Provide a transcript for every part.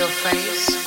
your face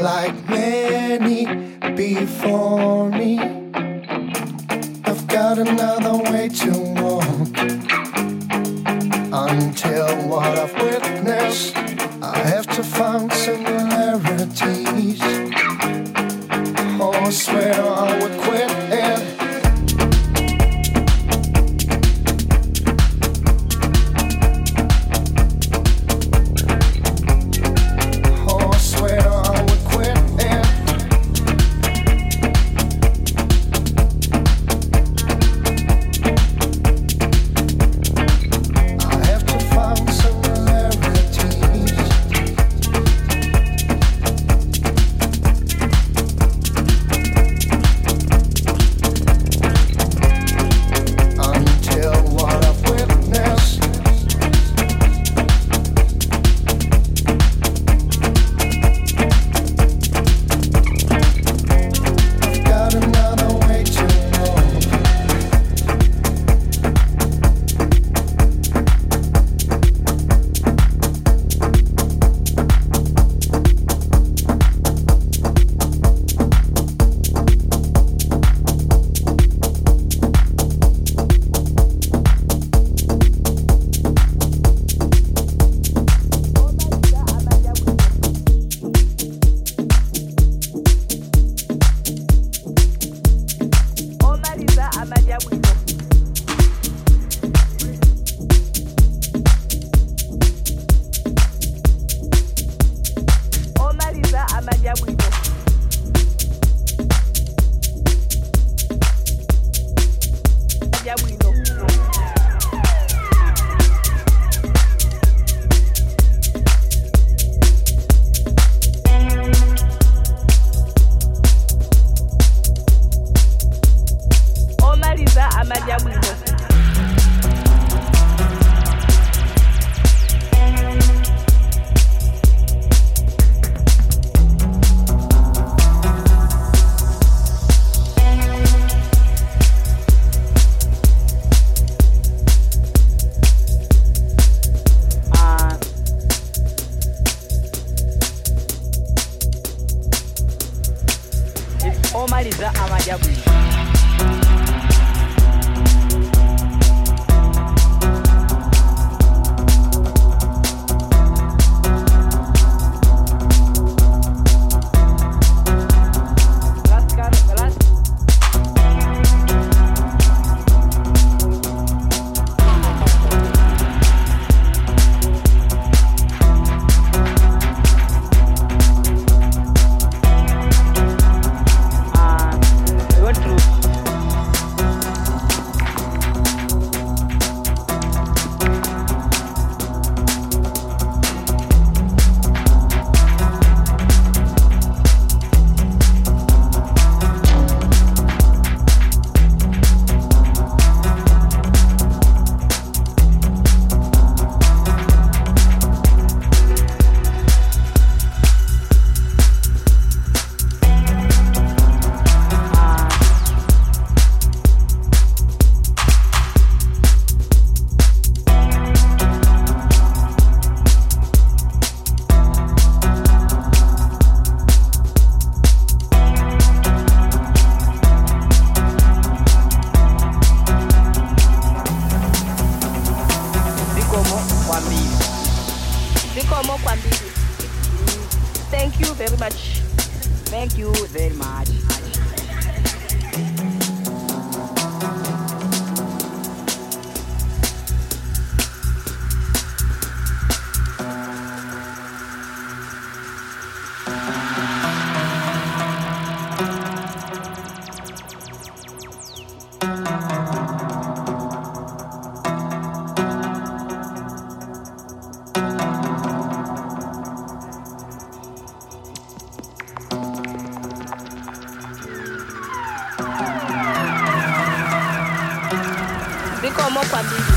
like many before me. I've got another way to walk until what I've witnessed, I have to function. Zikomo kwambili